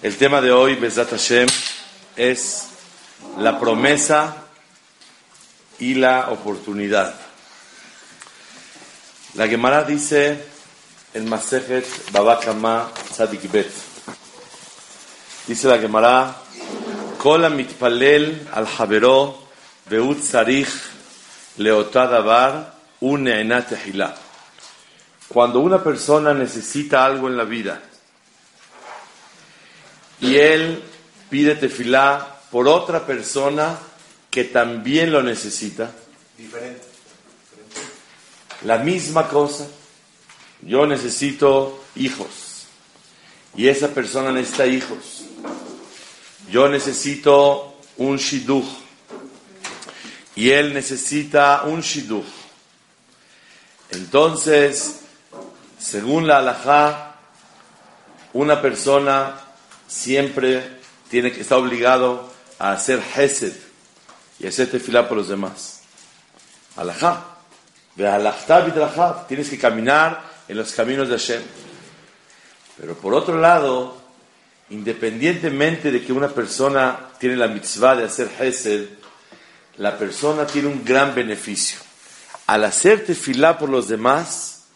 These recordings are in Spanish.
El tema de hoy, Besat Hashem, es la promesa y la oportunidad. La Gemara dice en Masejet Babakama Tzadik Bet. Dice la Gemara, Kol mitpalel al beut sarich leotadabar un Cuando una persona necesita algo en la vida, y él pide tefilá por otra persona que también lo necesita. Diferente. La misma cosa. Yo necesito hijos y esa persona necesita hijos. Yo necesito un shidduch y él necesita un shidduch. Entonces, según la halajá, una persona siempre tiene que estar obligado a hacer hesed y hacer tefilá por los demás. Alajá. Tienes que caminar en los caminos de Hashem. Pero por otro lado, independientemente de que una persona tiene la mitzvah de hacer hesed, la persona tiene un gran beneficio. Al hacer tefilá por los demás,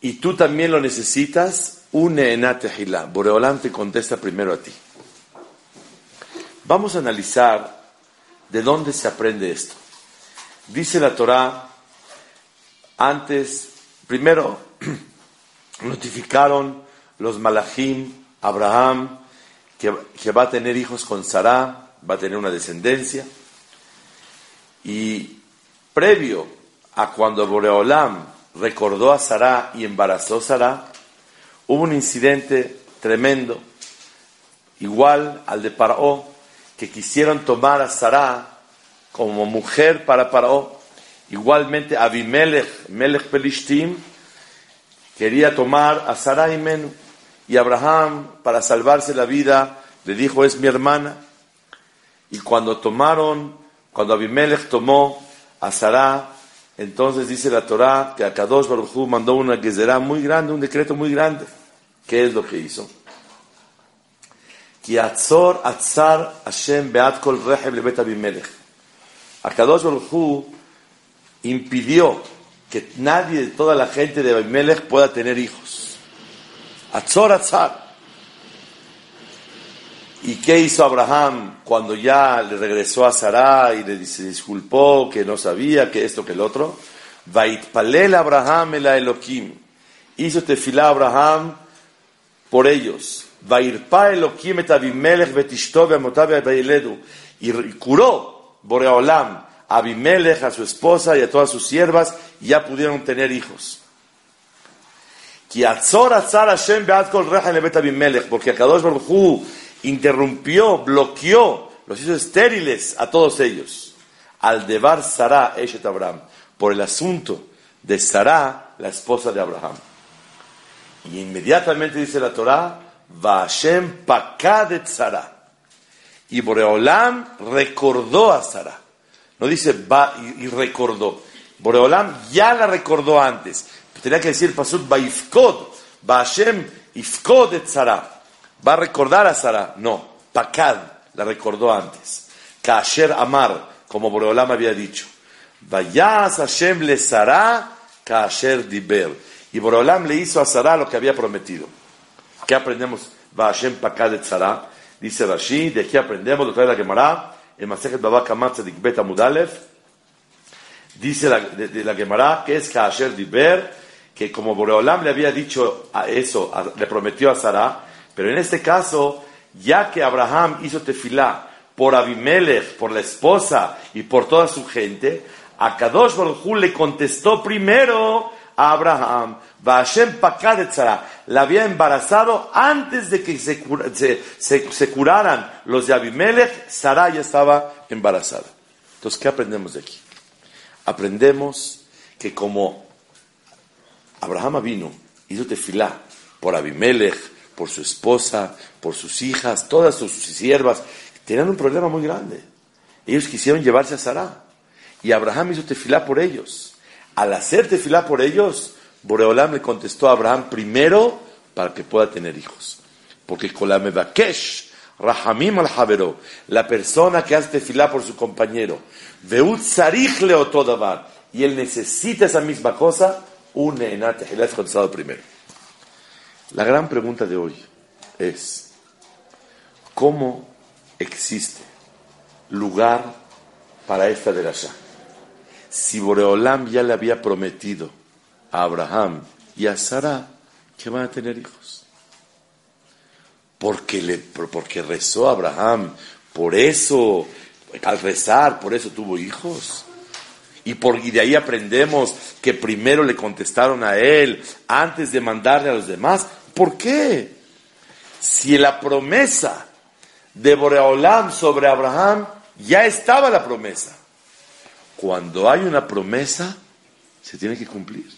y tú también lo necesitas, une en Boreolam te contesta primero a ti. Vamos a analizar de dónde se aprende esto. Dice la Torah, antes, primero notificaron los malachim, Abraham, que, va a tener hijos con Sarah, va a tener una descendencia. Y previo a cuando Boreolam recordó a Sarah y embarazó a Sarah, Hubo un incidente tremendo, igual al de Paró, que quisieron tomar a Sarah como mujer para Paró. Igualmente Abimelech, Melech Pelishtim, quería tomar a Sarah y Menú. Y Abraham, para salvarse la vida, le dijo, es mi hermana. Y cuando tomaron, cuando Abimelech tomó a Sarah, entonces dice la Torah que a Kadosh Baruj mandó una será muy grande, un decreto muy grande. ¿Qué es lo que hizo? Abimelech. Akadosh Baruj impidió que nadie de toda la gente de Abimelech pueda tener hijos. Atzor atzar. ¿Y qué hizo Abraham cuando ya le regresó a Sarah y le disculpó que no sabía que esto que el otro? Vaitpalel Abraham el Elohim. Hizo tefilá Abraham por ellos. Y curó Boreolam a Abimelech, a su esposa y a todas sus siervas, y ya pudieron tener hijos. Porque Akadosh Baruj interrumpió, bloqueó, los hizo estériles a todos ellos. Al debar Sarah Eshet Abraham, por el asunto de Sarah, la esposa de Abraham. Y inmediatamente dice la Torah, Vashem Pakadet Sara. Y Boreolam recordó a Sara. No dice va y, recordó. Boreolam ya la recordó antes. Tenía que decir Pasut Baifkod. Vashem Ifkod et Sara. Va a recordar a Sara. No, Pakad la recordó antes. Kasher Amar, como Boreolam había dicho. Vayas Hashem le Sara, Kasher Diber y Borolam le hizo a Sarah lo que había prometido. ¿Qué aprendemos? Va Hashem de Sarah. Dice Rashi, de aquí aprendemos, lo trae la Gemara, en Masejet Baba Kamat Tzadik Bet Dice la, de, la Gemara que es Kaasher Diber, que como Boreolam le había dicho a eso, le prometió a Sarah, pero en este caso, ya que Abraham hizo tefilá por Abimelech, por la esposa y por toda su gente, a Kadosh le contestó primero a Abraham, Vashem Sara, la había embarazado antes de que se, curaran los de Abimelech, Sara ya estaba embarazada. Entonces, ¿qué aprendemos de aquí? Aprendemos que como Abraham vino, hizo tefilá por Abimelech, por su esposa, por sus hijas, todas sus siervas, tenían un problema muy grande. Ellos quisieron llevarse a Sara. Y Abraham hizo tefilá por ellos. Al hacer tefilá por ellos, Boreolam le contestó a Abraham primero para que pueda tener hijos. Porque con la mebakesh, rahamim al javero, la persona que hace tefilá por su compañero, veut sarich leotodavar, y él necesita esa misma cosa, un enat es contestado primero. La gran pregunta de hoy es, ¿cómo existe lugar para esta derasha? Si Boreolam ya le había prometido a Abraham y a Sara que van a tener hijos. Porque, le, porque rezó Abraham, por eso, al rezar, por eso tuvo hijos. Y, por, y de ahí aprendemos que primero le contestaron a él antes de mandarle a los demás. ¿Por qué? Si la promesa de Boreolam sobre Abraham ya estaba la promesa. Cuando hay una promesa, se tiene que cumplir.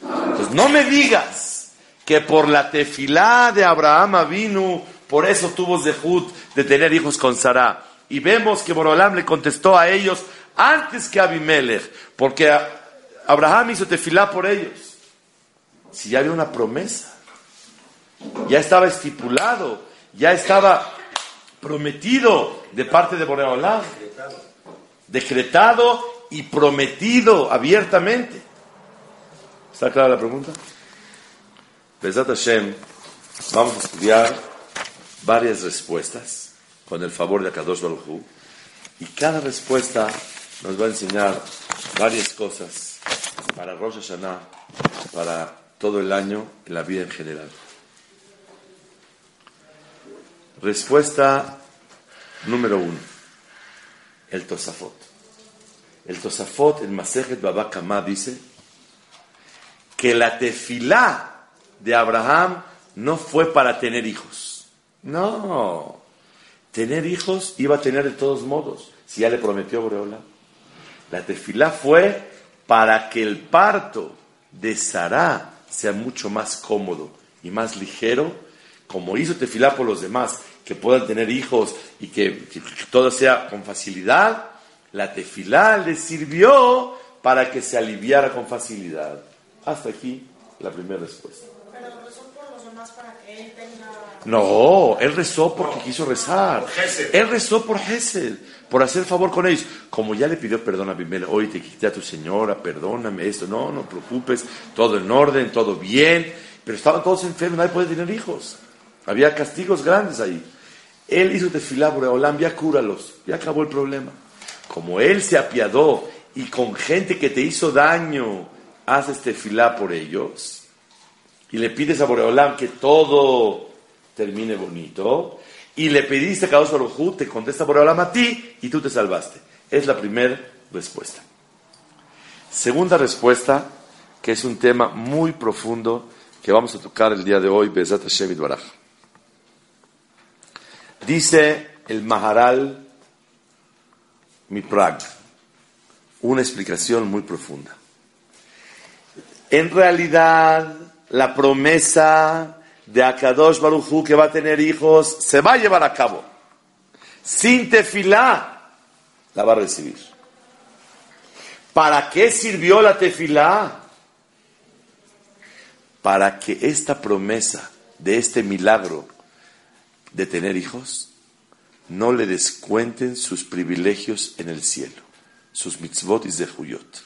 Entonces, no me digas que por la tefilá de Abraham vino, por eso tuvo Zehut de tener hijos con Sara. Y vemos que Borolam le contestó a ellos antes que Abimelech, porque Abraham hizo tefilá por ellos. Si ya había una promesa, ya estaba estipulado, ya estaba prometido de parte de Boreolam, decretado y prometido abiertamente. ¿Está clara la pregunta? Besat Hashem, vamos a estudiar varias respuestas con el favor de Akadosh Baruj y cada respuesta nos va a enseñar varias cosas para Rosh Hashanah, para todo el año en la vida en general. Respuesta número uno, el Tosafot. El Tosafot, el Masejet Baba dice que la tefilá de Abraham no fue para tener hijos. No. Tener hijos iba a tener de todos modos, si ya le prometió Boreola. La tefilá fue para que el parto de Sará sea mucho más cómodo y más ligero, como hizo tefilá por los demás, que puedan tener hijos y que todo sea con facilidad la tefilá le sirvió para que se aliviara con facilidad. Hasta aquí la primera respuesta. Los demás para que él tenga... No, él rezó porque quiso rezar. Él rezó por Gesed, por hacer favor con ellos. Como ya le pidió perdón a Bimel, hoy te quité a tu señora, perdóname esto. No, no preocupes, todo en orden, todo bien. Pero estaban todos enfermos, nadie puede tener hijos. Había castigos grandes ahí. Él hizo tefilá, Boreolam, ya cúralos, ya acabó el problema como Él se apiadó y con gente que te hizo daño, haces tefilá por ellos, y le pides a Boreolam que todo termine bonito, y le pediste a Kadosh Baruj te contesta Boreolam a ti, y tú te salvaste. Es la primera respuesta. Segunda respuesta, que es un tema muy profundo que vamos a tocar el día de hoy, Bezat Hashem Baraj. Dice el Maharal mi Prag. Una explicación muy profunda. En realidad, la promesa de Akadosh Baruchu que va a tener hijos se va a llevar a cabo. Sin tefilá la va a recibir. ¿Para qué sirvió la tefilá? Para que esta promesa de este milagro de tener hijos no le descuenten sus privilegios en el cielo, sus mitzvot y zehuyot.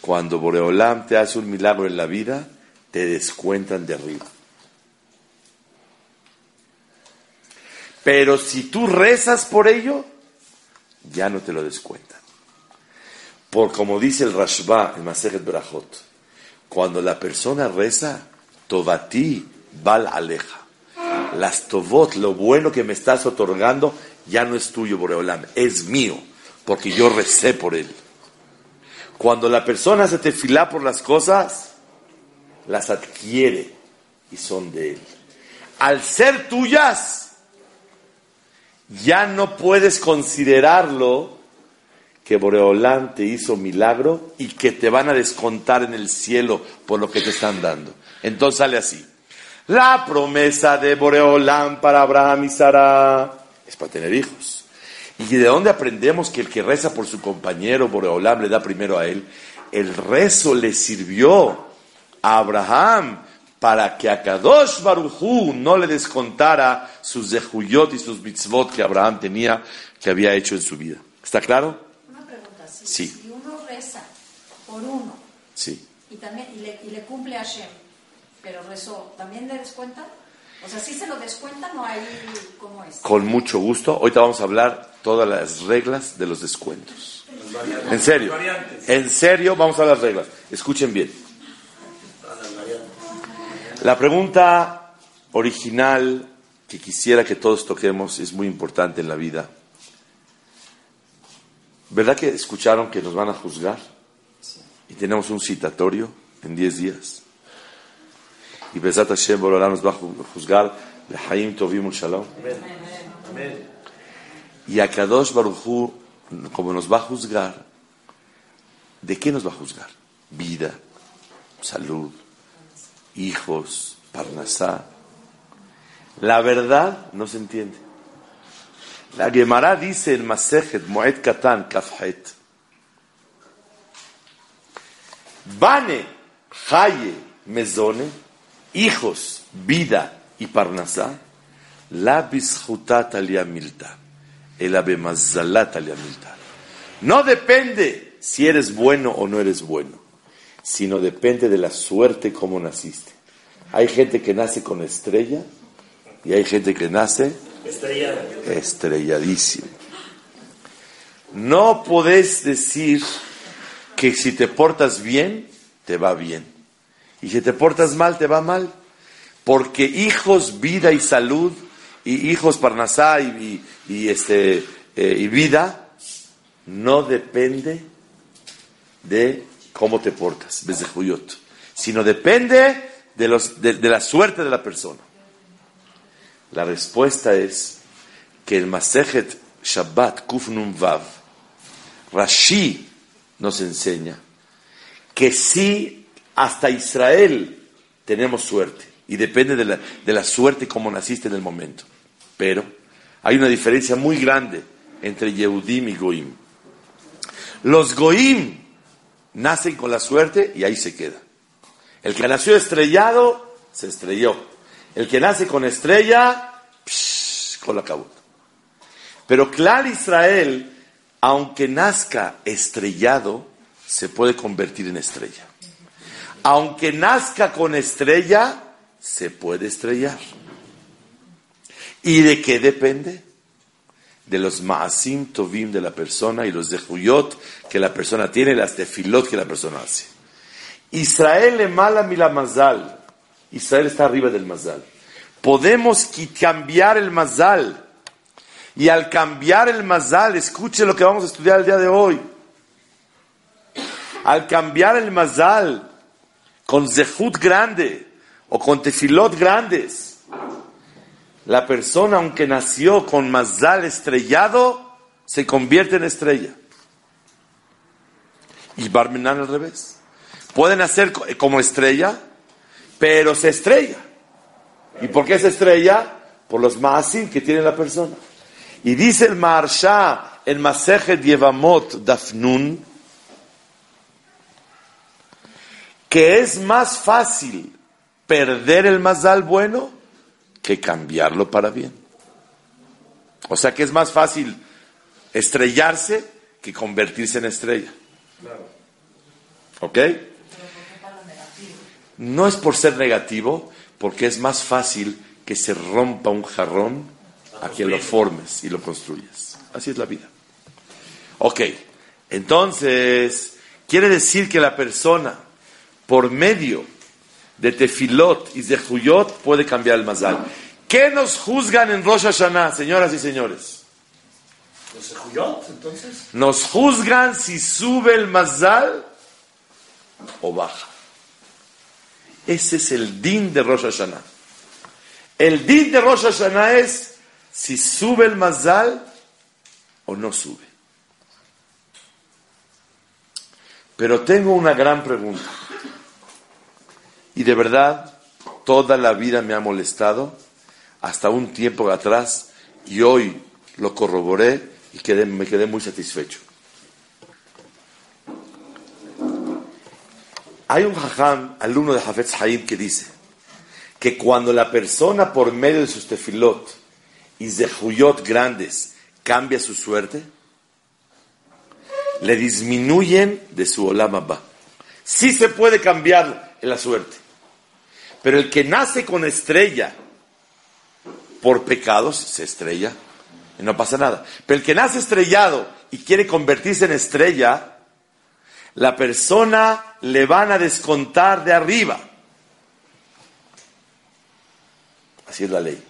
Cuando Boreolam te hace un milagro en la vida, te descuentan de arriba. Pero si tú rezas por ello, ya no te lo descuentan. Por como dice el Rashba, el Maseret Berachot, cuando la persona reza, Tobati Bal Aleja las tovot, lo bueno que me estás otorgando, ya no es tuyo, Boreolam, es mío, porque yo recé por él. Cuando la persona se tefilá por las cosas, las adquiere y son de él. Al ser tuyas, ya no puedes considerarlo que Boreolán te hizo milagro y que te van a descontar en el cielo por lo que te están dando. Entonces sale así. La promesa de Boreolán para Abraham y Sara es para tener hijos. ¿Y de dónde aprendemos que el que reza por su compañero Boreolam le da primero a él? El rezo le sirvió a Abraham para que a Kadosh Barujú no le descontara sus dejuyot y sus mitzvot que Abraham tenía, que había hecho en su vida. ¿Está claro? Si, si uno reza por uno sí. y, también, y, le, y le cumple a Hashem, pero rezó, ¿también le descuentan? O sea, si se lo descuentan o ahí cómo es. Con mucho gusto. Ahorita vamos a hablar todas las reglas de los descuentos. En serio. En serio, vamos a las reglas. Escuchen bien. La pregunta original que quisiera que todos toquemos es muy importante en la vida. ¿Verdad que escucharon que nos van a juzgar? Y tenemos un citatorio en 10 días. Y Besat Hashem Borolá nos va a juzgar Tovim Shalom. Y a Kadosh Baruchu, como nos va a juzgar, ¿de qué nos va a juzgar? Vida, salud, hijos, parnasá. La verdad no se entiende. La Gemara dice en Masejet Moed Katan Kafhet. Bane, Haye, Mezone, hijos, vida y parnasá, la bisjutat milta, el abemazalat milta. No depende si eres bueno o no eres bueno, sino depende de la suerte como naciste. Hay gente que nace con estrella y hay gente que nace estrelladísimo. No podés decir que si te portas bien, te va bien. Y si te portas mal, te va mal. Porque hijos, vida y salud, y hijos, parnasá y, y, este, eh, y vida, no depende de cómo te portas, sino depende de, los, de la suerte de la persona. La respuesta es que el Masejet Shabbat Kufnum Vav, Rashi nos enseña que sí, hasta Israel tenemos suerte. Y depende de la, de la suerte como naciste en el momento. Pero hay una diferencia muy grande entre Yehudim y Goim. Los Goim nacen con la suerte y ahí se queda. El que nació estrellado, se estrelló. El que nace con estrella, con la cabot. Pero claro, Israel, aunque nazca estrellado, se puede convertir en estrella. Aunque nazca con estrella, se puede estrellar. ¿Y de qué depende? De los maasim tovim de la persona y los de huyot que la persona tiene, las tefilot que la persona hace. Israel le mala la mazal. Israel está arriba del mazal. Podemos cambiar el mazal. Y al cambiar el mazal, escuche lo que vamos a estudiar el día de hoy. Al cambiar el mazal con zehut grande o con tefilot grandes, la persona, aunque nació con mazal estrellado, se convierte en estrella. Y Barmenan al revés. Pueden nacer como estrella, pero se estrella. ¿Y por qué se estrella? Por los maasim que tiene la persona. Y dice el Marsha en Masejet Yevamot Dafnun que es más fácil perder el mazal bueno que cambiarlo para bien. O sea que es más fácil estrellarse que convertirse en estrella. ¿Ok? No es por ser negativo, porque es más fácil que se rompa un jarrón a que lo formes y lo construyas. Así es la vida. Ok, entonces, quiere decir que la persona, por medio de tefilot y de huyot, puede cambiar el mazal. ¿Qué nos juzgan en Rosh Hashanah, señoras y señores? ¿Los huyot, entonces? Nos juzgan si sube el mazal o baja. Ese es el din de Rosh Hashanah. El din de Rosh Hashanah es si sube el mazal o no sube. Pero tengo una gran pregunta. Y de verdad, toda la vida me ha molestado, hasta un tiempo atrás, y hoy lo corroboré y quedé, me quedé muy satisfecho. Hay un jajam, alumno de Hafez Haim, que dice que cuando la persona por medio de sus tefilot y zehuyot grandes cambia su suerte, le disminuyen de su olam abba. Sí se puede cambiar la suerte, pero el que nace con estrella por pecados se estrella y no pasa nada. Pero el que nace estrellado y quiere convertirse en estrella, la persona le van a descontar de arriba. Así es la ley.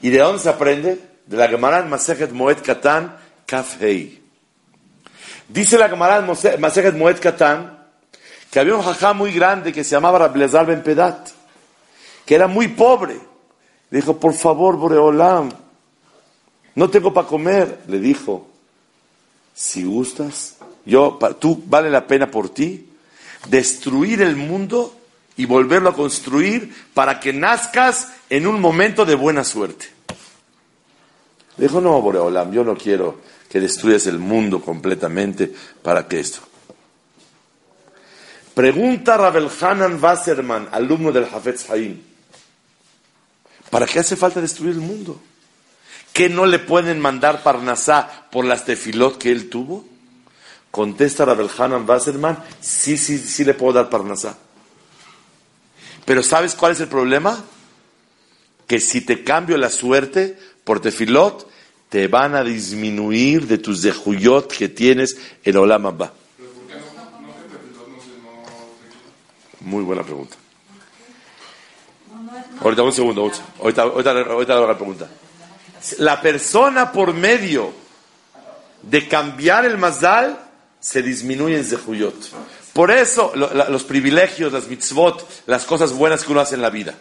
¿Y de dónde se aprende? De la Gemara en Masejet Moed Katan, Kaf Hei. Dice la Gemara en Masejet Moed Katan que había un jajá muy grande que se llamaba Rablezar Ben Pedat, que era muy pobre. Le dijo, por favor, Boreolam, no tengo para comer. Le dijo, si gustas, yo, tú vale la pena por ti destruir el mundo y volverlo a construir para que nazcas en un momento de buena suerte. Le dijo, no, Boreolam, yo no quiero que destruyas el mundo completamente para que esto. Pregunta Rabel Hanan Wasserman, alumno del Hafetz Haim, ¿para qué hace falta destruir el mundo? ¿Qué no le pueden mandar Parnasá por las tefilot que él tuvo? Contesta Rabel Hanan Wasserman, sí, sí, sí le puedo dar Parnasá. Pero ¿sabes cuál es el problema? Que si te cambio la suerte por tefilot, te van a disminuir de tus dejuyot que tienes en Olam Abba. Muy buena pregunta. Ahorita, un segundo, ahorita, ahorita, ahorita hago la pregunta. La persona por medio de cambiar el mazal se disminuye en zehuyot. Por eso los privilegios, las mitzvot, las cosas buenas que uno hace en la vida.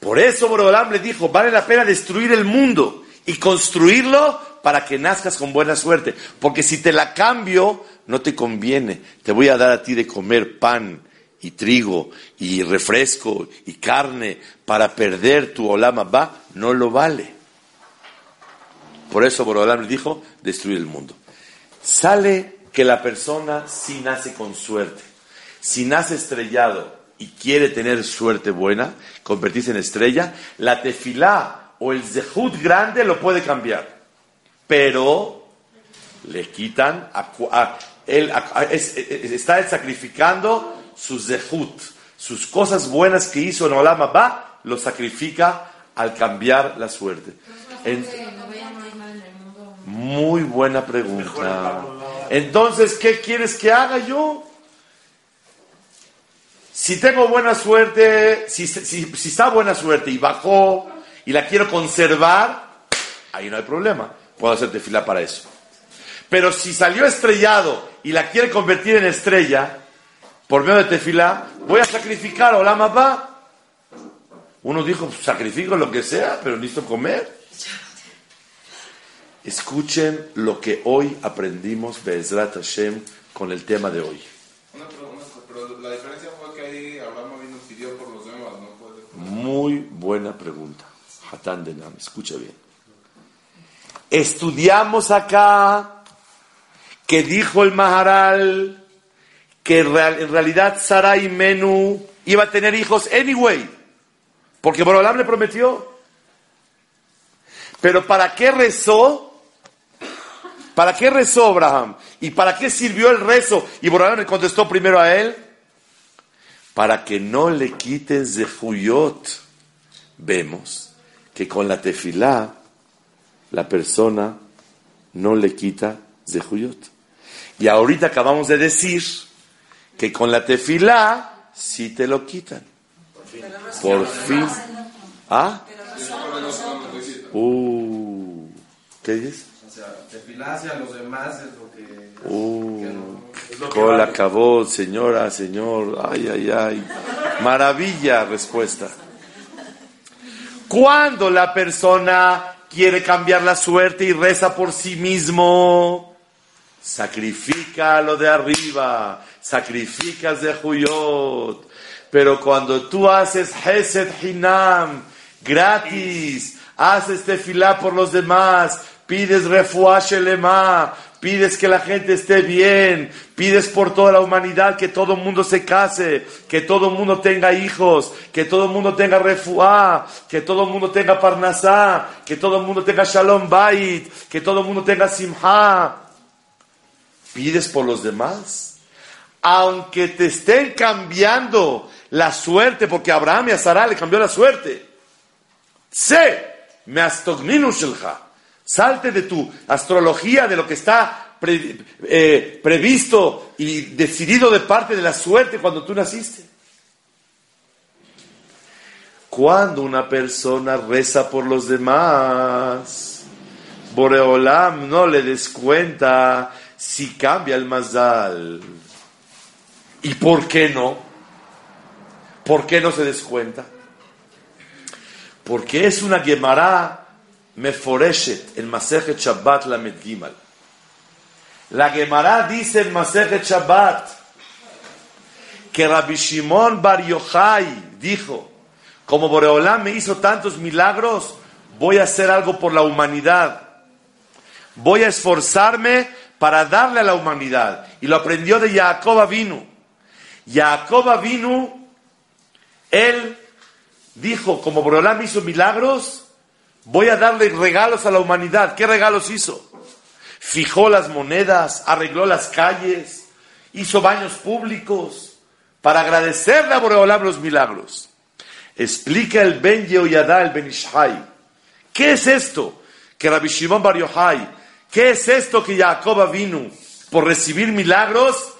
Por eso Borolam le dijo, vale la pena destruir el mundo y construirlo para que nazcas con buena suerte. Porque si te la cambio, no te conviene. Te voy a dar a ti de comer pan y trigo y refresco y carne para perder tu olama va, no lo vale. Por eso Borolam dijo, destruir el mundo. Sale que la persona sí nace con suerte. Si nace estrellado y quiere tener suerte buena, convertirse en estrella, la tefilá o el zehut grande lo puede cambiar. Pero le quitan, a, él está sacrificando su zehut, sus cosas buenas que hizo en Olam va, lo sacrifica al cambiar la suerte. muy buena pregunta. Entonces, ¿qué quieres que haga yo? Si tengo buena suerte, si, si, está buena suerte y bajó y la quiero conservar, ahí no hay problema. Puedo hacerte fila para eso. Pero si salió estrellado y la quiere convertir en estrella, por medio de tefilá, voy a sacrificar a Olam Uno dijo, sacrifico lo que sea, pero necesito comer. Escuchen lo que hoy aprendimos, Bezrat Hashem, con el tema de hoy. pero la diferencia fue que ahí Abraham nos pidió por los demás, ¿no? Muy buena pregunta. Hatán Denam, escucha bien. Estudiamos acá que dijo el Maharal que en realidad Sarai Menú iba a tener hijos anyway, porque Borolam le prometió. Pero ¿para qué rezó? ¿Para qué rezó Abraham? ¿Y para qué sirvió el rezo? Y Borolam le contestó primero a él. Para que no le quiten Zehuyot. Vemos que con la tefilá la persona no le quita Zehuyot. Y ahorita acabamos de decir que con la tefilá sí te lo quitan. Por fin. ¿Ah? Uh, ¿Qué dices? sea, tefilar hacia los demás es lo que... Uh, que Col vale. acabó, señora, señor. Ay, ay, ay. Maravilla respuesta. Cuando la persona quiere cambiar la suerte y reza por sí mismo, sacrifica lo de arriba, sacrificas de Juyot. Pero cuando tú haces Hesed Hinam, gratis, haces tefilá por los demás, pides refuah shelema, pides que la gente esté bien, pides por toda la humanidad que todo el mundo se case, que todo el mundo tenga hijos, que todo el mundo tenga refuah, que todo el mundo tenga parnasá, que todo el mundo tenga shalom bait, que todo el mundo tenga simha. Pides por los demás aunque te estén cambiando la suerte, porque Abraham y a Sara le cambió la suerte. Sé, me. Salte de tu astrología, de lo que está eh, previsto y decidido de parte de la suerte cuando tú naciste. Cuando una persona reza por los demás, Boreolam no le descuenta si cambia el mazal. ¿Y por qué no? ¿Por qué no se descuenta? Porque es una Gemara Meforeshet en Masejet Shabbat la Gimal. La Gemara dice en Masejet Shabbat que Rabbi Shimon Bar Yochai dijo, como Boreolam me hizo tantos milagros, voy a hacer algo por la humanidad. Voy a esforzarme para darle a la humanidad. Y lo aprendió de Jacob Avinu. Jacob Avinu, él dijo, como Boreolam hizo milagros, voy a darle regalos a la humanidad. ¿Qué regalos hizo? Fijó las monedas, arregló las calles, hizo baños públicos para agradecerle a Boreolam los milagros. Explica el Ben Yehoyadá, el Ben Ishai. ¿Qué es esto? Que Rabbi Shimon Bar Yochai, ¿qué es esto que Jacob vino por recibir milagros?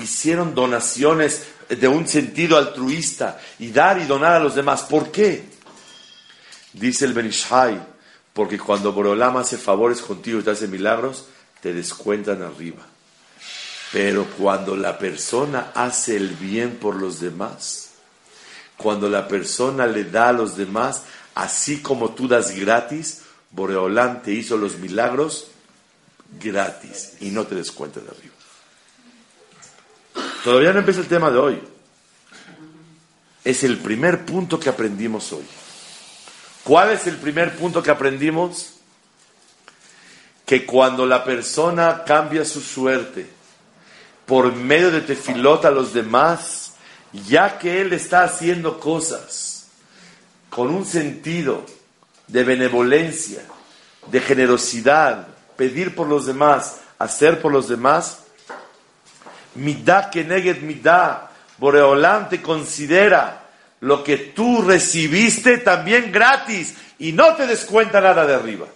Hicieron donaciones de un sentido altruista y dar y donar a los demás. ¿Por qué? Dice el Ben Ishai, porque cuando Boreolam hace favores contigo y te hace milagros, te descuentan arriba. Pero cuando la persona hace el bien por los demás, cuando la persona le da a los demás, así como tú das gratis, Boreolán te hizo los milagros gratis y no te descuenta de arriba. Todavía no empieza el tema de hoy. Es el primer punto que aprendimos hoy. ¿Cuál es el primer punto que aprendimos? Que cuando la persona cambia su suerte por medio de tefilot a los demás, ya que él está haciendo cosas con un sentido de benevolencia, de generosidad, pedir por los demás, hacer por los demás, midá que neged midá, Boreolam te considera lo que tú recibiste también gratis y no te descuenta nada de arriba.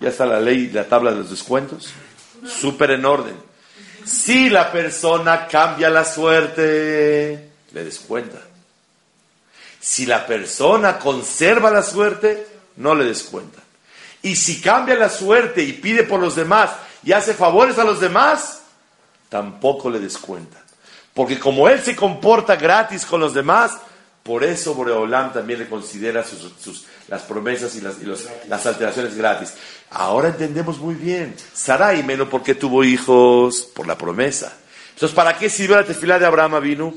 Ya está la ley, la tabla de los descuentos, súper en orden. Si la persona cambia la suerte, le descuenta. Si la persona conserva la suerte, no le descuenta. Y si cambia la suerte y pide por los demás y hace favores a los demás, tampoco le descuentan. Porque como él se comporta gratis con los demás, por eso Boreolam también le considera las promesas y, las alteraciones gratis. Ahora entendemos muy bien. Sarai, menos porque tuvo hijos, por la promesa. Entonces, ¿para qué sirvió la tefilá de Abraham vino?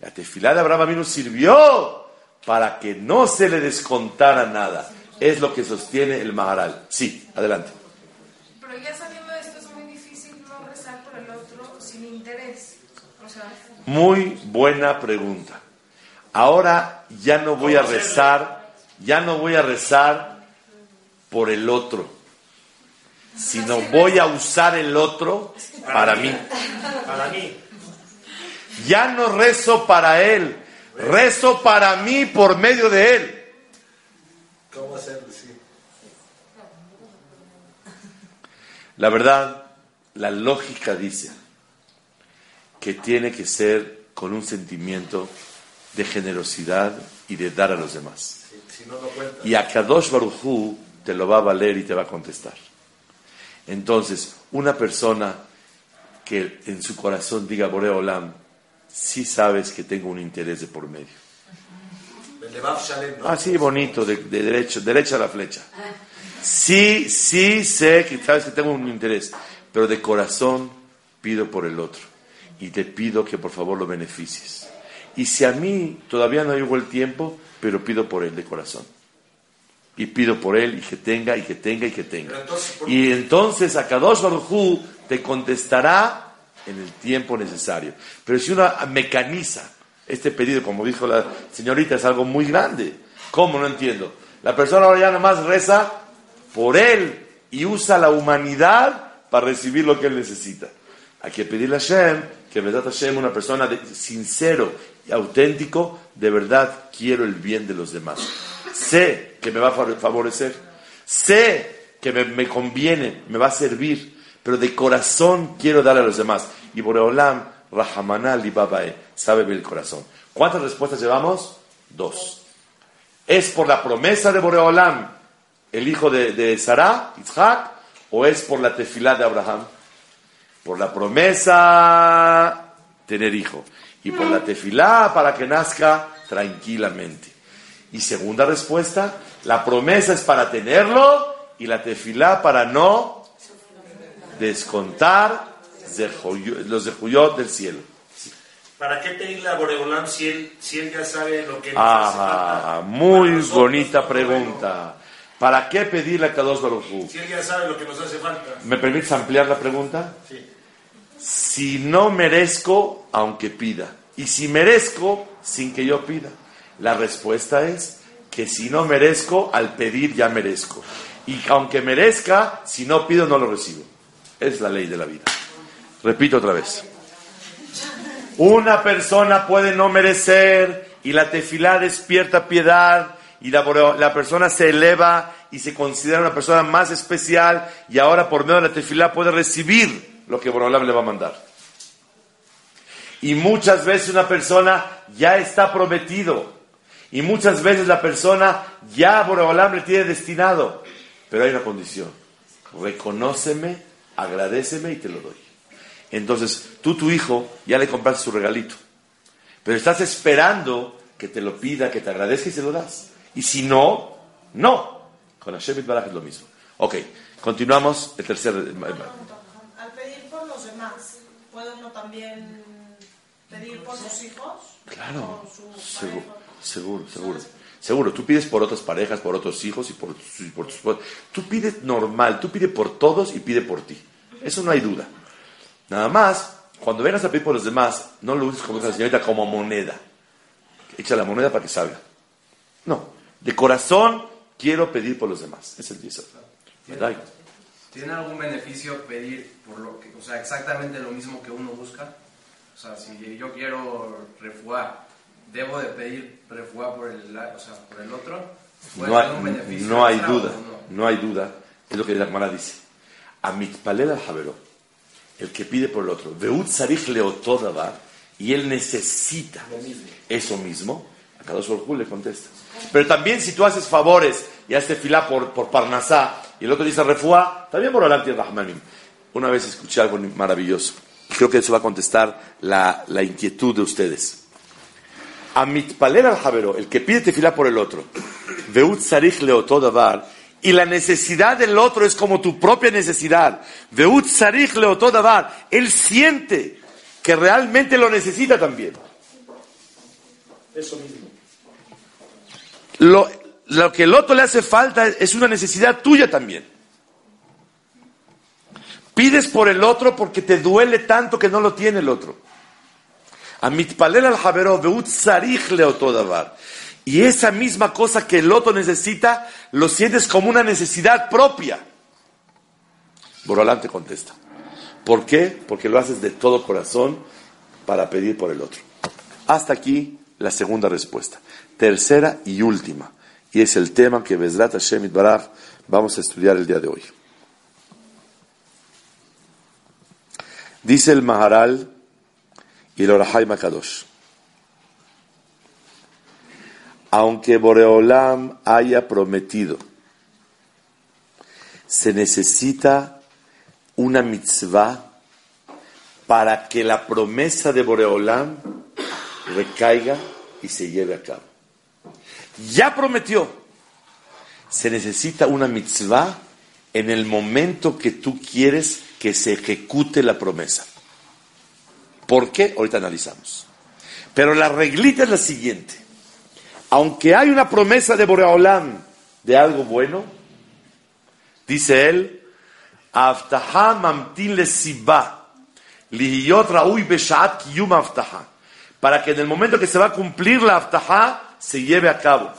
La tefilá de Abraham vino sirvió para que no se le descontara nada. Es lo que sostiene el Maharal. Sí, adelante. Pero ya sabiendo esto es muy difícil no rezar por el otro sin interés. O sea, Muy buena pregunta. Ahora ya no voy a rezar, ya no voy a rezar por el otro, sino voy a usar el otro para mí. Para mí. Ya no rezo para él, rezo para mí por medio de él. ¿Cómo hacerlo? Sí. La verdad, la lógica dice que tiene que ser con un sentimiento de generosidad y de dar a los demás. Si, si no, no cuenta. Y a Kadosh Barujú te lo va a valer y te va a contestar. Entonces, una persona que en su corazón diga Boreo Olam, sí sabes que tengo un interés de por medio. Ah, sí, bonito, de, de derecho, derecha a la flecha. Sí, sí sé que sabes que tengo un interés, pero de corazón pido por el otro. Y te pido que por favor lo beneficies. Y si a mí todavía no llegó el tiempo, pero pido por él de corazón. Y pido por él y que tenga, y que tenga, y que tenga. Pero entonces, ¿por- Y entonces Akadosh Baruj Hu te contestará en el tiempo necesario. Pero si uno mecaniza este pedido, como dijo la señorita, es algo muy grande. ¿Cómo? No entiendo. La persona ahora ya nada más reza por él y usa la humanidad para recibir lo que él necesita. Hay que pedirle a Hashem que verdad Hashem, una persona de- sincero y auténtico, de verdad quiero el bien de los demás. Sé que me va a fa- favorecer. Sé que me, me conviene, me va a servir, pero de corazón quiero darle a los demás. Y Boreolam, Rahamana Libabae, sabe ver el corazón. ¿Cuántas respuestas llevamos? Dos. ¿Es por la promesa de Boreolam, el hijo de, de Sarah, Isaac, o es por la tefilá de Abraham? Por la promesa, tener hijo. Y por la tefilá, para que nazca tranquilamente. Y segunda respuesta, la promesa es para tenerlo y la tefilá para no descontar los zehuyot del cielo. ¿Para qué pedirle a Boreolam si él, si él ya sabe lo que nos hace Ah, muy nosotros, bonita pregunta. ¿Para qué pedirle a Kadosh Baruj? Si él ya sabe lo que nos hace falta. ¿Me permites ampliar la pregunta? Sí. Si no merezco, aunque pida. Y si merezco, sin que yo pida. La respuesta es que si no merezco, al pedir ya merezco. Y aunque merezca, si no pido, no lo recibo. Es la ley de la vida. Repito otra vez. Una persona puede no merecer y la tefilá despierta piedad y la, persona se eleva y se considera una persona más especial y ahora por medio de la tefilá puede recibir lo que Boreolam le va a mandar. Y muchas veces una persona ya está prometido y muchas veces la persona ya Boreolam le tiene destinado. Pero hay una condición. Reconóceme, agradeceme y te lo doy. Entonces, tú, tu hijo, ya le compraste su regalito. Pero estás esperando que te lo pida, que te agradezca y se lo das. Y si no, no. Con Hashem Baraj es lo mismo. Ok, continuamos el tercer... Al pedir por los demás, ¿puede uno también pedir por sus hijos? Claro, Por su seguro, seguro, seguro. Seguro, tú pides por otras parejas, por otros hijos y por, y por tus. Tú pides normal, tú pides por todos y pide por ti. Eso no hay duda. Nada más, cuando vengas a pedir por los demás, no lo uses como la señorita como moneda. Echa la moneda para que salga. No, de corazón quiero pedir por los demás. Es el yesod. ¿Verdad? ¿Tiene algún beneficio pedir por lo que, o sea, exactamente lo mismo que uno busca? O sea, si yo quiero refuar, ¿debo de pedir refuá por el, o sea, por el otro? ¿Puede No hay, no hay duda, no? no hay duda. Es lo que la Gemara dice. Amitpalel al Javero, el que pide por el otro, Veut Sarich Leotodaba, y él necesita eso mismo, a cada le contesta. Pero también si tú haces favores y haces filá por, por Parnasá, y el otro dice refuá, también por tiene Rahmanim. Una vez escuché algo maravilloso, creo que eso va a contestar la, la inquietud de ustedes. Amitpaler al Javero, el que pide tefilá por el otro, Veut Sarich Leotodavar, y la necesidad del otro es como tu propia necesidad. Veut Sarich Leotodavar, él siente que realmente lo necesita también. Eso mismo. Lo, lo que el otro le hace falta es una necesidad tuya también. Pides por el otro porque te duele tanto que no lo tiene el otro. Y esa misma cosa que el otro necesita, lo sientes como una necesidad propia. Borolán te contesta. ¿Por qué? Porque lo haces de todo corazón para pedir por el otro. Hasta aquí la segunda respuesta. Tercera y última. Y es el tema que Bezrat Hashem Baraj vamos a estudiar el día de hoy. Dice el Maharal y el Orahai Makadosh. Aunque Boreolam haya prometido se necesita una mitzvah para que la promesa de Boreolam recaiga y se lleve a cabo. Ya prometió. Se necesita una mitzvah en el momento que tú quieres que se ejecute la promesa. ¿Por qué? Ahorita analizamos. Pero la reglita es la siguiente. Aunque hay una promesa de Boreolam de algo bueno, dice él, para que en el momento que se va a cumplir la aftaha se lleve a cabo.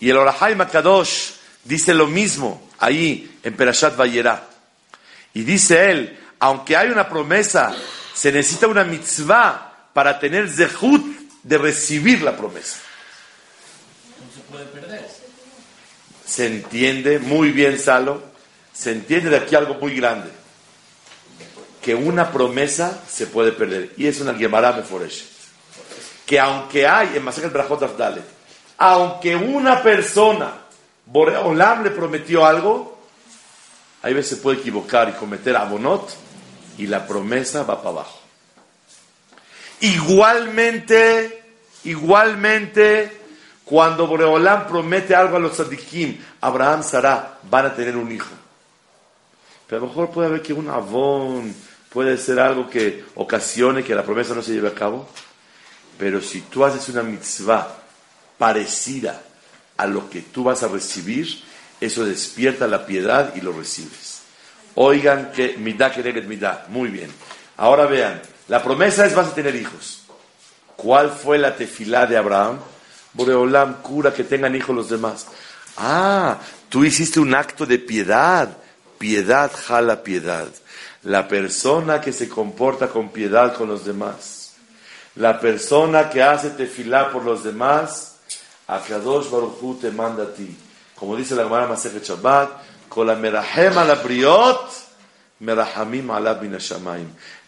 Y el Orahai Makadosh dice lo mismo ahí en Perashat Vayera. Y dice él, aunque hay una promesa, se necesita una mitzvah para tener zehut de recibir la promesa. No se puede perder. Se entiende muy bien, Salo. Se entiende de aquí algo muy grande que una promesa se puede perder. Y es una Gemara Meforesh. Que aunque hay, en Masacre Brajot Afdale, aunque una persona, Boreolam le prometió algo, hay veces se puede equivocar y cometer abonot, y la promesa va para abajo. Igualmente, igualmente, cuando Boreolam promete algo a los sadikim, Abraham, Sara, van a tener un hijo. Pero a lo mejor puede haber que un avón, puede ser algo que ocasione que la promesa no se lleve a cabo, pero si tú haces una mitzvah parecida a lo que tú vas a recibir, eso despierta la piedad y lo recibes. Oigan que midá que midá, muy bien. Ahora vean, la promesa es vas a tener hijos. ¿Cuál fue la tefilá de Abraham? Boreolam cura que tengan hijos los demás. Ah, tú hiciste un acto de piedad. Piedad jala piedad. La persona que se comporta con piedad con los demás. La persona que hace tefilá por los demás. A Kadosh Baruch te manda a ti. Como dice la Gemara Masechet Shabbat, con la merahem la briot, merahamim ala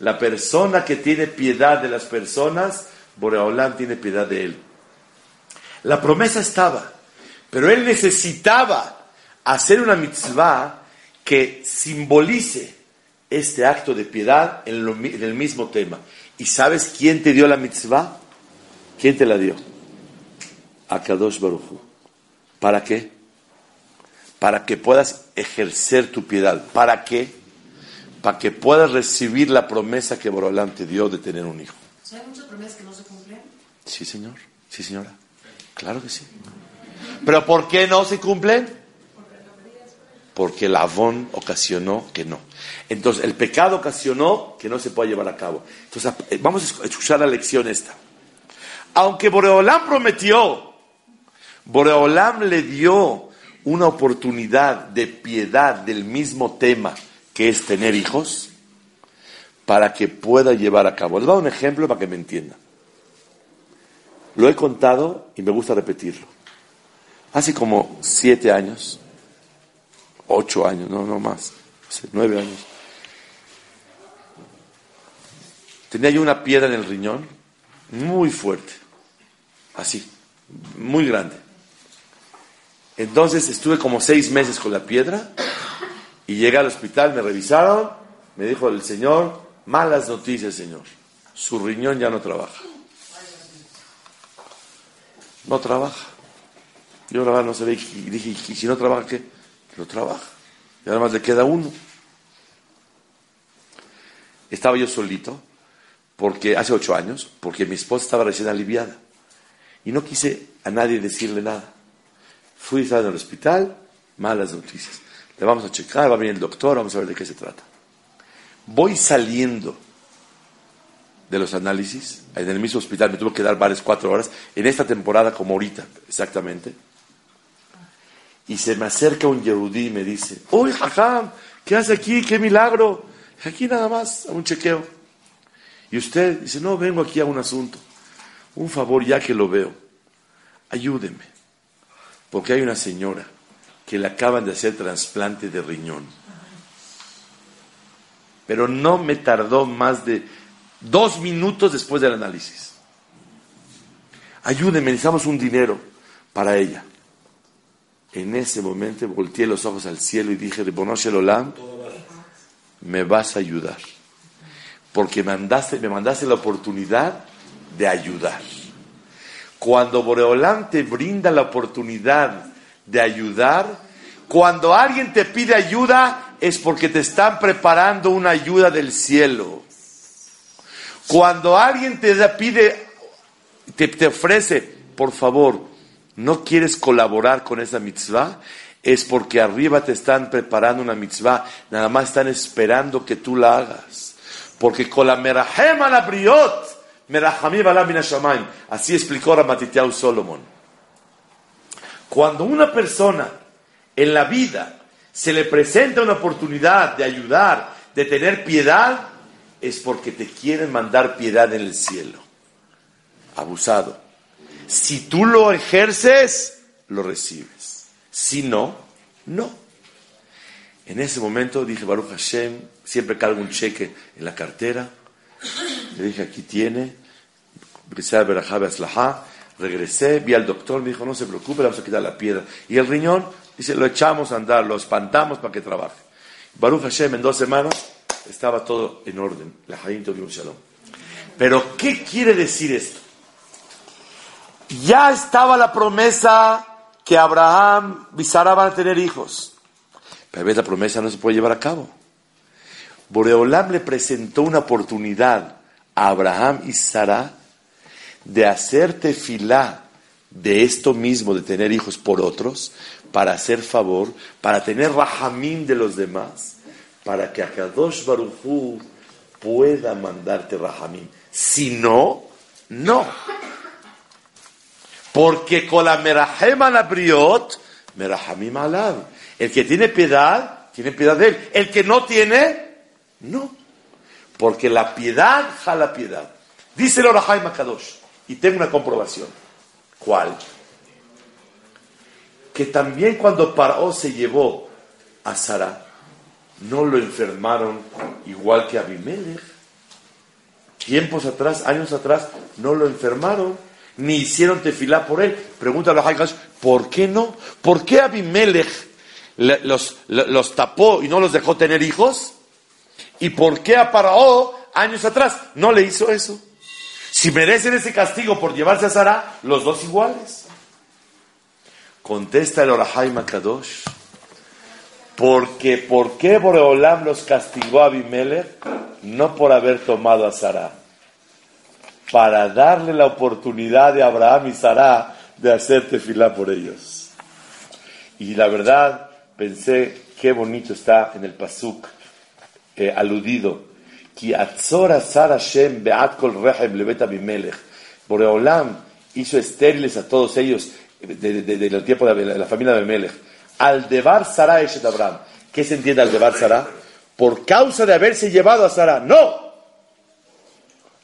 La persona que tiene piedad de las personas, Boreolam tiene piedad de él. La promesa estaba, pero él necesitaba hacer una mitzvah que simbolice este acto de piedad en, el mismo tema. ¿Y sabes quién te dio la mitzvah? ¿Quién te la dio? Akadosh Baruchu. ¿Para qué? Para que puedas ejercer tu piedad. ¿Para qué? Para que puedas recibir la promesa que Borolam te dio de tener un hijo. ¿Hay muchas promesas que no se cumplen? Sí, señor. Sí, señora. Claro que sí. ¿Pero por qué no se cumplen? Porque el avón ocasionó que no. Entonces, el pecado ocasionó que no se pueda llevar a cabo. Entonces, eh, vamos a escuchar la lección esta. Aunque Boreolam prometió, Boreolam le dio una oportunidad de piedad del mismo tema que es tener hijos, para que pueda llevar a cabo. Les voy a dar un ejemplo para que me entiendan. Lo he contado y me gusta repetirlo. Hace como siete años, ocho años, no, no más, nueve años. Tenía yo una piedra en el riñón, muy fuerte, así, muy grande. Entonces estuve como seis meses con la piedra y llegué al hospital, me revisaron, me dijo el señor, malas noticias, señor, su riñón ya no trabaja. No trabaja. Yo la verdad no sabía y dije, ¿y si no trabaja qué? Lo trabaja. Y además le queda uno. Estaba yo solito, porque hace ocho años, porque mi esposa estaba recién aliviada. Y no quise a nadie decirle nada. Fui a estar en el hospital, malas noticias. Le vamos a checar, va a venir el doctor, vamos a ver de qué se trata. Voy saliendo de los análisis, en el mismo hospital me tuvo que dar varias cuatro horas, en esta temporada como ahorita, exactamente y se me acerca un Yehudí y me dice, ¡Uy, Jajam! ¿Qué hace aquí? ¡Qué milagro! Aquí nada más, a un chequeo. Y usted dice, no, vengo aquí a un asunto. Un favor, ya que lo veo, ayúdeme. Porque hay una señora que le acaban de hacer trasplante de riñón. Pero no me tardó más de dos minutos después del análisis. Ayúdeme, necesitamos un dinero para ella. En ese momento volteé los ojos al cielo y dije, Ribonosh el Olam, me vas a ayudar. Porque me mandaste la oportunidad de ayudar. Cuando Boreolam te brinda la oportunidad de ayudar, cuando alguien te pide ayuda, es porque te están preparando una ayuda del cielo. Cuando alguien te pide, te ofrece, por favor, no quieres colaborar con esa mitzvah, es porque arriba te están preparando una mitzvah, nada más están esperando que tú la hagas. Porque con la merahem la briot, así explicó Ramatitiau Solomon. Cuando una persona en la vida se le presenta una oportunidad de ayudar, de tener piedad, es porque te quieren mandar piedad en el cielo. Abusado. Si tú lo ejerces, lo recibes. Si no, no. En ese momento dije, Baruch Hashem, siempre cargo un cheque en la cartera. Le dije, aquí tiene. Regresé, vi al doctor, me dijo, no se preocupe, vamos a quitar la piedra. Y el riñón, dice, lo echamos a andar, lo espantamos para que trabaje. Baruch Hashem, en dos semanas, estaba todo en orden. La Shalom. Pero, ¿qué quiere decir esto? Ya estaba la promesa que Abraham y Sara van a tener hijos. Pero a veces la promesa no se puede llevar a cabo. Boreolam le presentó una oportunidad a Abraham y Sara de hacer tefilá de esto mismo, de tener hijos por otros, para hacer favor, para tener rahamim de los demás, para que Akadosh Baruchu pueda mandarte rahamim. Si no, no. Porque con la merahem alabriot, merahamim. El que tiene piedad, tiene piedad de él. El que no tiene, no. Porque la piedad jala piedad. Dice el Orahaim Akadosh. Y tengo una comprobación. ¿Cuál? Que también cuando Paró se llevó a Sara, no lo enfermaron igual que Abimelech. Tiempos atrás, años atrás, no lo enfermaron, ni hicieron tefilá por él. Pregúntale a Haigash, ¿por qué no? ¿Por qué Abimelech los, los, tapó y no los dejó tener hijos? ¿Y por qué a años atrás no le hizo eso? Si merecen ese castigo por llevarse a Sara, los dos iguales. Contesta el Orahai Kadosh. Porque, ¿por qué Boreolam los castigó a Abimelech? No por haber tomado a Sara. Para darle la oportunidad de Abraham y Sara de hacer tefilá por ellos. Y la verdad, pensé, qué bonito está en el Pasuk eh, aludido Boreolam hizo estériles a todos ellos del tiempo de la, familia de Abimelech. Al debar Sara Eshet Abraham. ¿Qué se entiende al debar Sara? Por causa de haberse llevado a Sara. No.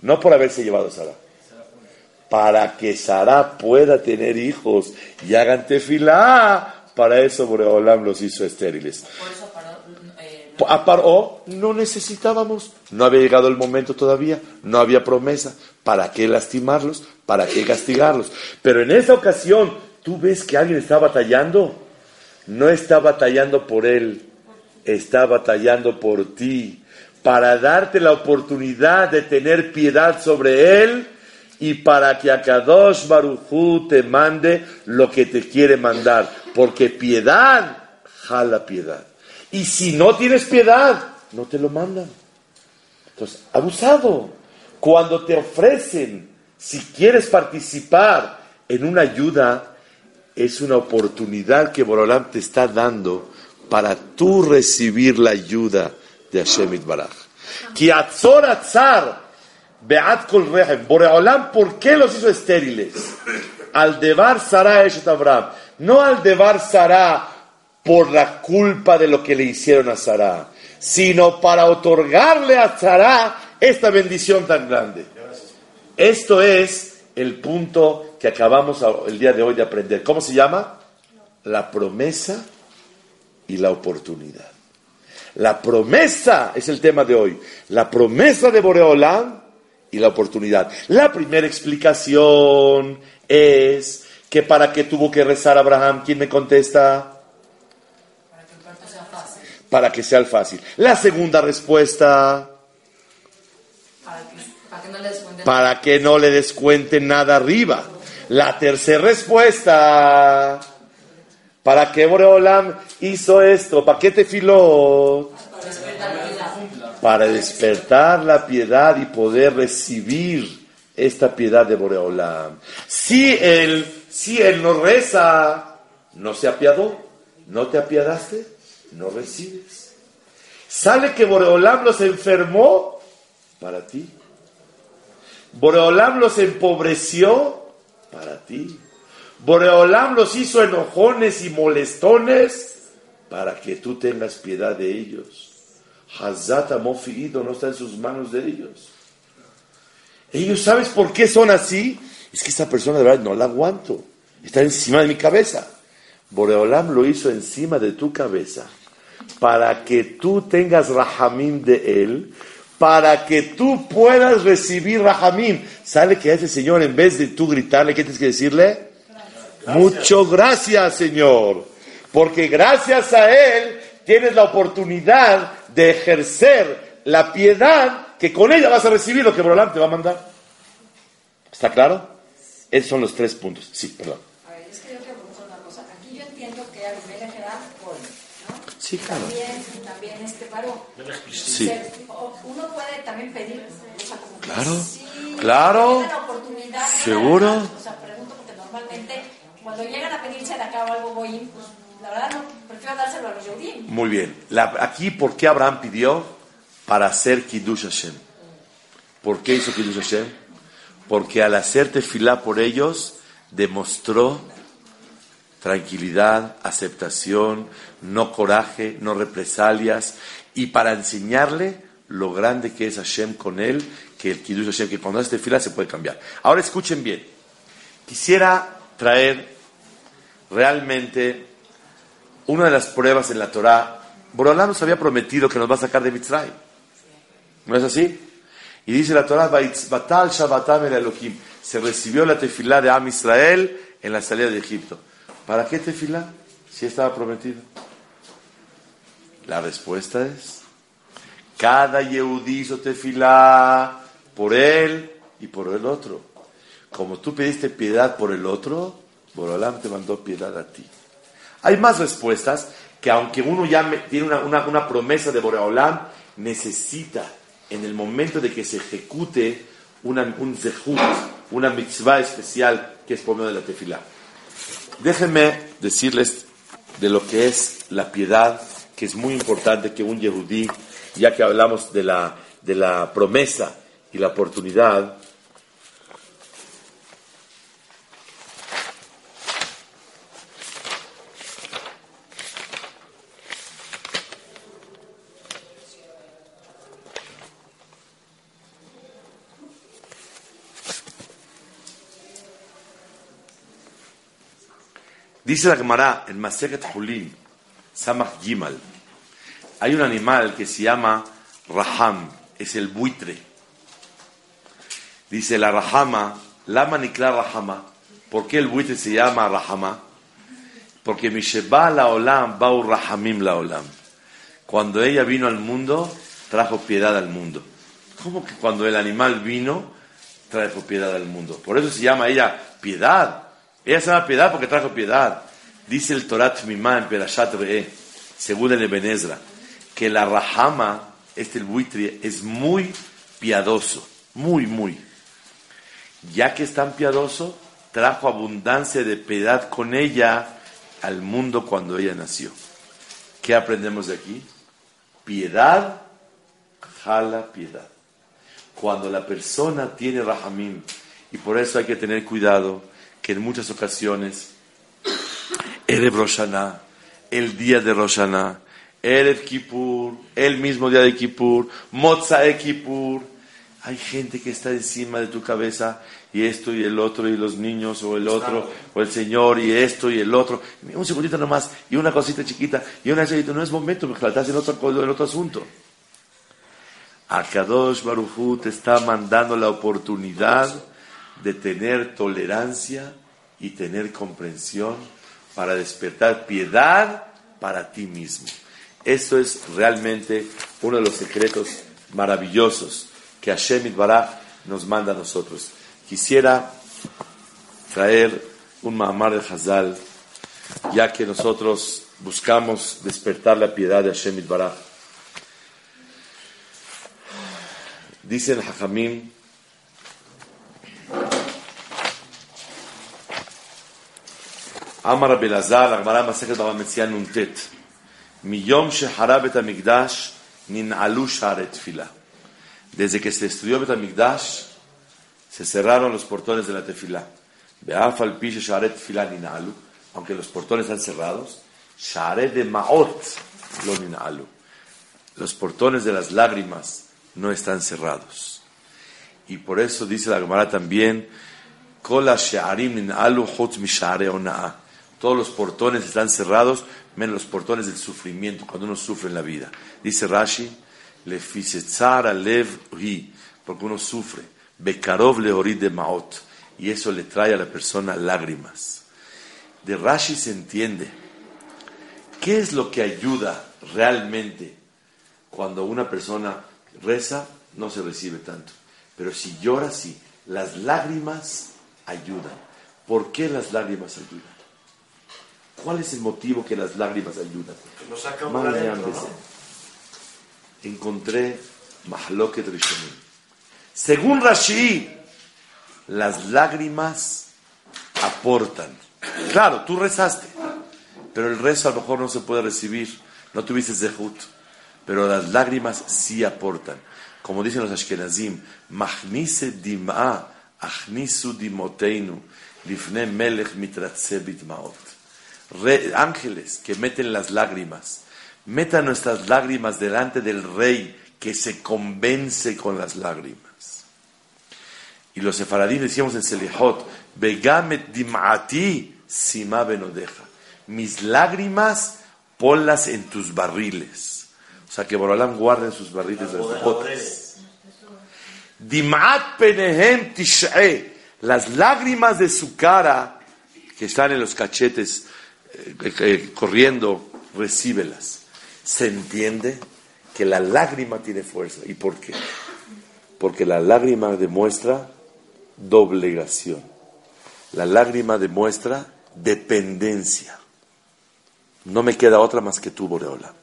No por haberse llevado a Sara. Para que Sara pueda tener hijos y hagan tefilá. Para eso Boreolam los hizo estériles. A Paró no necesitábamos, no había llegado el momento todavía, no había promesa. ¿Para qué lastimarlos? ¿Para qué castigarlos? Pero en esa ocasión, ¿tú ves que alguien está batallando? No está batallando por él, está batallando por ti, para darte la oportunidad de tener piedad sobre él y para que Akadosh Barujú te mande lo que te quiere mandar. Porque piedad jala piedad. Y si no tienes piedad, no te lo mandan. Entonces, abusado. Cuando te ofrecen, si quieres participar en una ayuda, es una oportunidad que Borolam te está dando para tú recibir la ayuda de Hashem Itbaraj. Boreolam, ¿por qué los hizo estériles? Al debar Sara Eshet Abraham. No al debar Sara por la culpa de lo que le hicieron a Sara, sino para otorgarle a Sara esta bendición tan grande. Esto es el punto que acabamos el día de hoy de aprender. ¿Cómo se llama? La promesa y la oportunidad. La promesa es el tema de hoy. La promesa de Boreolam y la oportunidad. La primera explicación es ¿Que para qué tuvo que rezar Abraham? ¿Quién me contesta? Para que el parto sea fácil. Para que sea el fácil. La segunda respuesta, Para que, para que no le para que no le descuenten nada arriba. La tercera respuesta, para que Boreolam hizo esto, ¿para qué te filó? Para despertar la piedad y poder recibir esta piedad de Boreolam. Si él, si él no reza, no se apiadó, no te apiadaste, no recibes. Sale que Boreolam los enfermó para ti. Boreolam los empobreció para ti. Boreolam los hizo enojones y molestones para que tú tengas piedad de ellos. Hazat Amofiido no está en sus manos de ellos. Ellos, ¿sabes por qué son así? Es que esta persona de verdad no la aguanto. Está encima de mi cabeza. Boreolam lo hizo encima de tu cabeza para que tú tengas rahamim de él, para que tú puedas recibir rahamim. Sale que ese señor, en vez de tú gritarle, ¿qué tienes que decirle? Mucho gracias, Señor. Porque gracias a Él tienes la oportunidad de ejercer la piedad que con ella vas a recibir lo que Boreolam te va a mandar. ¿Está claro? Esos son los tres puntos. Sí, perdón. A ver, es que yo quiero preguntar una cosa. Aquí yo entiendo que Abimelech era joven, ¿no? Sí, claro. También, también este paró. Sí. Uno puede también pedir, o sea, como que Claro, sí, claro. tiene la oportunidad, Seguro. O sea, pregunto porque normalmente cuando llegan a pedirse de acá algo goyim, pues la verdad no, prefiero dárselo a los Yehudim. Muy bien. Aquí, ¿por qué Abraham pidió? Para hacer Kiddush Hashem. ¿Por qué hizo Kiddush Hashem? Porque al hacer tefilá por ellos, demostró tranquilidad, aceptación, no coraje, no represalias, y para enseñarle lo grande que es Hashem con él, que el Kiddush Hashem, que cuando hace tefilá se puede cambiar. Ahora escuchen bien. Quisiera traer realmente una de las pruebas en la Torah. Borolá nos había prometido que nos va a sacar de Mitzray. ¿No es así? Y dice la Torah, "Vaitz- Batal Shabbatam el Elohim. Se recibió la tefilá de Am Israel en la salida de Egipto. ¿Para qué tefilá? Si estaba prometido. La respuesta es, cada Yehudí hizo tefilá por él y por el otro. Como tú pediste piedad por el otro, Borolam te mandó piedad a ti. Hay más respuestas que aunque uno ya tiene una, una- una promesa de Boreolam, necesita en el momento de que se ejecute una, un zehut, una mitzvah especial que es por medio de la tefilá. Déjenme decirles de lo que es la piedad, que es muy importante que un yehudí, ya que hablamos de la, de la promesa y la oportunidad, Dice la Gemara en Maseket Hulin, Samach Gimal, hay un animal que se llama Raham, es el buitre. Dice la Rahama, Lama Nikla Rahama, ¿por qué el buitre se llama Rahama? Porque Misheba la Olam, Bau Rahamim la Olam. Cuando ella vino al mundo, trajo piedad al mundo. ¿Cómo que cuando el animal vino, trajo piedad al mundo? Por eso se llama ella piedad. Ella se llama piedad porque trajo piedad. Dice el Torat Mimá en Perashat Re'eh, según el Eben Ezra, que la Rahama, este el buitre, es muy piadoso, muy, muy. Ya que es tan piadoso, trajo abundancia de piedad con ella al mundo cuando ella nació. ¿Qué aprendemos de aquí? Piedad jala piedad. Cuando la persona tiene rahamim, y por eso hay que tener cuidado que en muchas ocasiones, Erev Roshaná, el día de Roshaná, Erev Kippur, el mismo día de Kippur, Motzae Kippur, hay gente que está encima de tu cabeza y esto y el otro y los niños o el otro o el Señor y esto y el otro. Un segundito nomás y una cosita chiquita y una chiquita. No es momento, porque estás en otro, en otro asunto. Akadosh Barujú te está mandando la oportunidad de tener tolerancia y tener comprensión para despertar piedad para ti mismo. Eso es realmente uno de los secretos maravillosos que Hashem Baraj nos manda a nosotros. Quisiera traer un Mahamar de Hazal, ya que nosotros buscamos despertar la piedad de Hashem Baraj. Dicen Hajamim, Amar Belazar, la Gemara Masechet Baba Metzian Nuntet, Miyom Shehara Bet HaMikdash, Nin'alu Share Tfilah. Desde que se destruyó Bet HaMikdash, se cerraron los portones de la tefilá. Be'af al pi Share Tfilah Nin'alu, aunque los portones están cerrados, Share de Maot lo Nin'alu. Los portones de las lágrimas no están cerrados. Y por eso dice la Gemara también, Kola She'arim Nin'alu Chutz Mi Share Ona'a. Todos los portones están cerrados, menos los portones del sufrimiento, cuando uno sufre en la vida. Dice Rashi, le lev hi, porque uno sufre. Bekarov leorid de maot, y eso le trae a la persona lágrimas. De Rashi se entiende qué es lo que ayuda realmente cuando una persona reza, no se recibe tanto. Pero si llora, sí. Las lágrimas ayudan. ¿Por qué las lágrimas ayudan? ¿Cuál es el motivo que las lágrimas ayudan? Lo saca un Madre adentro, mía, ¿no? Encontré Mahloket Rishonim. Según Rashi, las lágrimas aportan. Claro, tú rezaste, pero el rezo a lo mejor no se puede recibir, no tuviste zehut, pero las lágrimas sí aportan. Como dicen los Ashkenazim, Mahnise dim'a, achnisu dimoteinu, lifne melech mitratze bitmaot. Re- ángeles que meten las lágrimas, metan nuestras lágrimas delante del rey que se convence con las lágrimas. Y los sefaradín decíamos en Selihot, Begamet dim'ati sima benodeja. Mis lágrimas, ponlas en tus barriles. O sea, que Borolam guarde en sus barriles las botas. Dim'at penehem tish'e. Las lágrimas de su cara, que están en los cachetes eh, eh, corriendo, recíbelas. Se entiende que la lágrima tiene fuerza. ¿Y por qué? Porque la lágrima demuestra doblegación. La lágrima demuestra dependencia. No me queda otra más que tú, Boreola.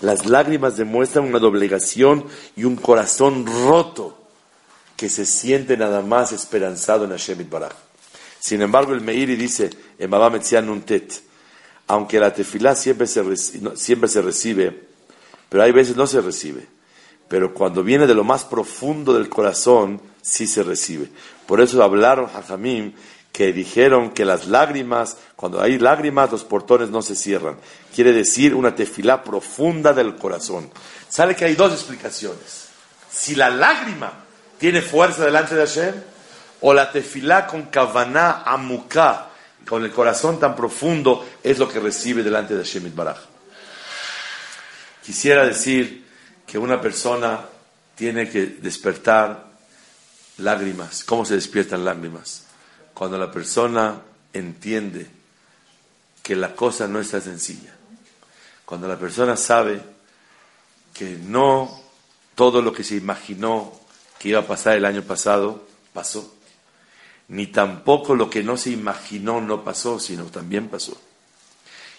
Las lágrimas demuestran una doblegación y un corazón roto que se siente nada más esperanzado en Hashem Baraj. Sin embargo, el Meiri dice en Baba Nuntet, aunque la tefilá siempre se, siempre se recibe, pero hay veces no se recibe. Pero cuando viene de lo más profundo del corazón, sí se recibe. Por eso hablaron Hajamim que dijeron que las lágrimas, cuando hay lágrimas, los portones no se cierran. Quiere decir una tefilá profunda del corazón. Sale que hay dos explicaciones. Si la lágrima tiene fuerza delante de Hashem, o la tefilá con kavaná amuká, con el corazón tan profundo, es lo que recibe delante de Hashem Baraj. Quisiera decir que una persona tiene que despertar lágrimas. ¿Cómo se despiertan lágrimas? Cuando la persona entiende que la cosa no está sencilla. Cuando la persona sabe que no todo lo que se imaginó que iba a pasar el año pasado pasó. Ni tampoco lo que no se imaginó no pasó, sino también pasó.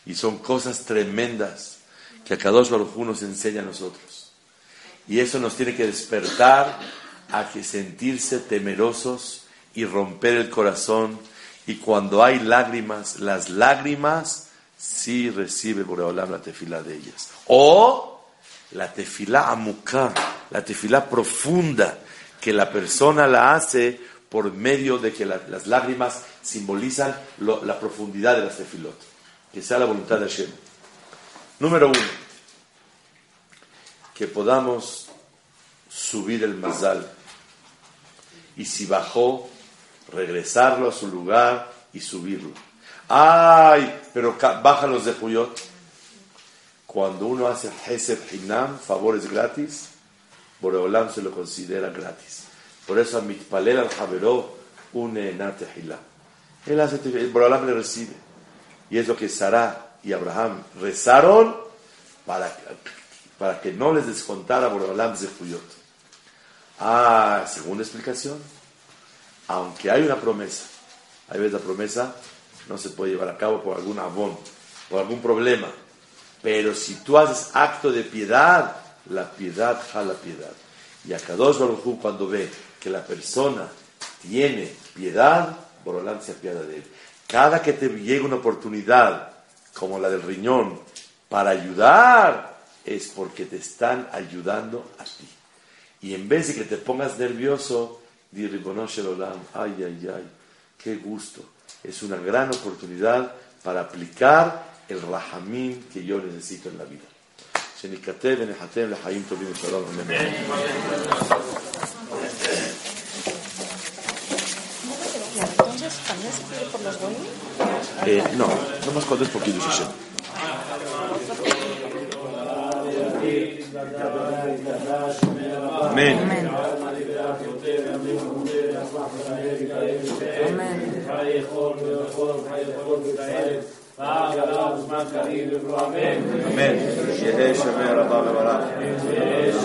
Y son cosas tremendas que a Kadosh Baruj Hu nos enseña a nosotros. Y eso nos tiene que despertar a que sentirse temerosos y romper el corazón. Y cuando hay lágrimas, las lágrimas sí recibe Boreolam la tefilá de ellas. O la tefilá amuká, la tefilá profunda, que la persona la hace por medio de que la- las lágrimas simbolizan la profundidad de las tefilot. Que sea la voluntad de Hashem. Número uno, que podamos subir el mazal. Y si bajó, regresarlo a su lugar y subirlo. ¡Ay! Pero ca- bájalos de Juyot. Cuando uno hace Hesed Hinam, favores gratis, Boreolam se lo considera gratis. Por eso a Mitpalel al Javeró une Natehilá. Él hace, el Borolam le recibe. Y es lo que Sara y Abraham rezaron para, para que no les descontara Borolam de Fuyot. Ah, segunda explicación. Aunque hay una promesa, hay veces la promesa no se puede llevar a cabo por algún abón, por algún problema. Pero si tú haces acto de piedad, la piedad jala piedad. Y a Kadosh Baruj cuando ve que la persona tiene piedad, Borolán se apiada de él. Cada que te llega una oportunidad, como la del riñón, para ayudar, es porque te están ayudando a ti. Y en vez de que te pongas nervioso, di Olam, ay, ay, ay, qué gusto. Es una gran oportunidad para aplicar el rahamim que yo necesito en la vida. שניכתב ונחתם לחיים טובים ושלום. אמן. אה, לא, no más por poquito, אמן. אמן. אמן. nomás cuando es poquito, Hashem. Amén. Amén. יהא שומר רבה וברח.